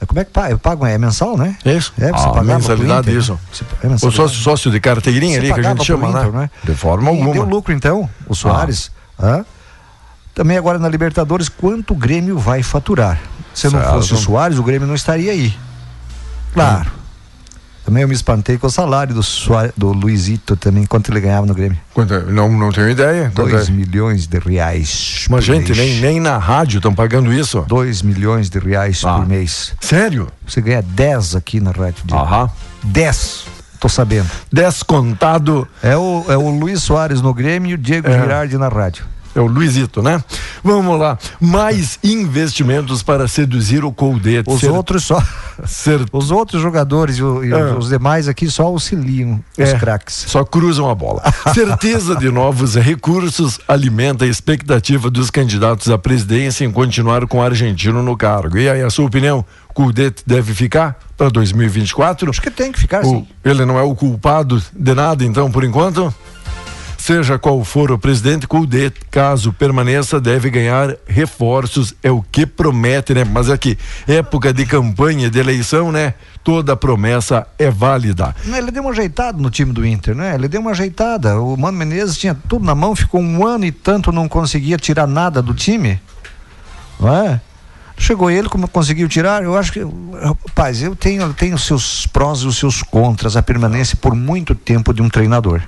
Como é que paga? Eu pago, é mensal, né? Isso. É, você a pagava pro mensalidade, Inter, isso. né? Você- é o mensalidade. sócio, sócio de carteirinha Você ali que a gente chama, pro né? Inter, né? De forma E alguma. deu lucro então, o Soares. Hã? Também agora na Libertadores, quanto o Grêmio vai faturar? Se não Certo. fosse o Soares, o Grêmio não estaria aí. Claro. Também eu me espantei com o salário do, Soares, do Luizito também, quanto ele ganhava no Grêmio. Quanto é? não, não tenho ideia. Quanto Dois é? milhões de reais. Mas, por gente, mês. nem, nem na rádio estão pagando isso. Dois milhões de reais Ah. por mês. Sério? Você ganha 10 aqui na rádio. Aham. 10. Tô sabendo. Descontado. É o, é o Luiz Soares no Grêmio e o Diego É. Girardi na rádio. É o Luizito, né? Vamos lá. Mais investimentos para seduzir o Coldet. Os outros só. Os outros jogadores e, e Ah. os demais aqui só auxiliam os É, craques. Só cruzam a bola. Certeza de novos recursos alimenta a expectativa dos candidatos à presidência em continuar com o argentino no cargo. E aí, a sua opinião? Coudet deve ficar para 2024? Acho que tem que ficar, o, sim. Ele não é o culpado de nada, então, por enquanto? Seja qual for o presidente, Coudet, caso permaneça, deve ganhar reforços, é o que promete, né? Mas aqui, época de campanha, de eleição, né? Toda promessa é válida. Ele deu uma ajeitada no time do Inter, né? Ele deu uma ajeitada. O Mano Menezes tinha tudo na mão, ficou um ano e tanto, não conseguia tirar nada do time. Não é? Chegou ele, como conseguiu tirar? Eu acho que, rapaz, eu tenho, eu tenho os seus prós e os seus contras, a permanência por muito tempo de um treinador.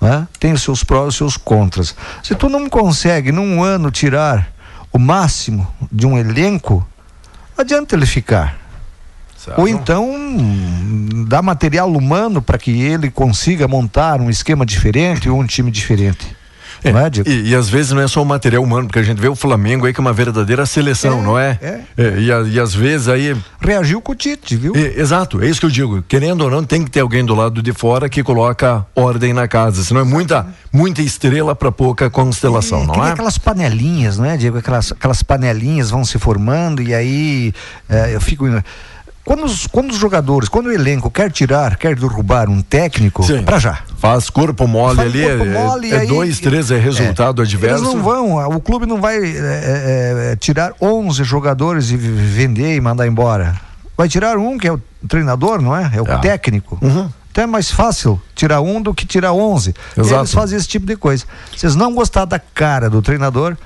Não é? Tem os seus prós e os seus contras. Se tu não consegue, num ano, tirar o máximo de um elenco, adianta ele ficar. Ou então dá material humano para que ele consiga montar um esquema diferente ou um time diferente. Não é, Diego? E, e às vezes não é só o material humano, porque a gente vê o Flamengo aí que é uma verdadeira seleção, não é? é. e, a- e às vezes aí. Reagiu com o Tite, viu? E- exato, é isso que eu digo. Querendo ou não, tem que ter alguém do lado de fora que coloca ordem na casa. Senão é muita, muita estrela para pouca constelação, É, não é? aquelas panelinhas, não é, Diego? Aquelas, aquelas panelinhas vão se formando e aí é, eu fico. Quando os, quando os jogadores, quando o elenco quer tirar, quer derrubar um técnico, para já. Faz corpo mole Faz ali, corpo é, mole, é aí- dois, três, é resultado adverso. Eles não vão, o clube não vai é, é, é, tirar 11 jogadores e vender e mandar embora. Vai tirar um, que é o treinador, não é? É o técnico. Então é mais fácil tirar um do que tirar 11. Exato. Eles fazem esse tipo de coisa. Eles não gostar da cara do treinador,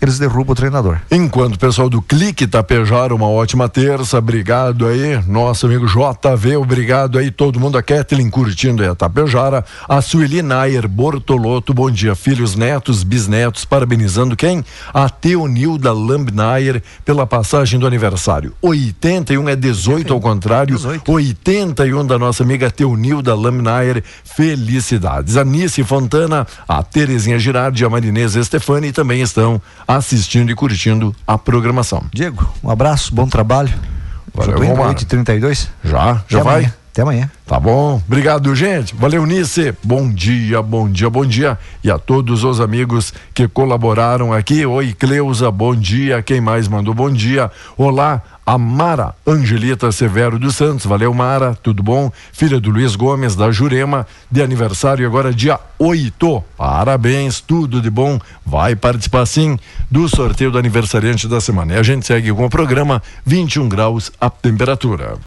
eles derrubam o treinador. Enquanto o pessoal do Clique Tapejar, uma ótima terça, obrigado aí, nosso amigo JV, obrigado aí, todo mundo, a Kathleen curtindo aí a Tapejara, a Sueli Nair Bortoloto, bom dia, filhos, netos, bisnetos, parabenizando quem? A Teonilda Lamb Nair pela passagem do aniversário. 81 é 18 ao contrário, 81 da nossa amiga Teonilda Lamb Nair, felicidades. A Nice Fontana, a Terezinha Girardi, a Marinesa Stefani também estão assistindo e curtindo a programação. Diego, um abraço, bom trabalho. Valeu, Já tô indo vamos lá. 8h32? Já? Já Até vai? amanhã. Até amanhã. Tá bom, obrigado, gente. Valeu, Nice. Bom dia, bom dia, bom dia. E a todos os amigos que colaboraram aqui. Oi, Cleusa, bom dia. Quem mais mandou bom dia? Olá, a Mara Angelita Severo dos Santos. Valeu, Mara, tudo bom? Filha do Luiz Gomes, da Jurema, de aniversário agora dia 8. Parabéns, tudo de bom. Vai participar sim do sorteio do aniversariante da semana. E a gente segue com o programa 21 graus a temperatura.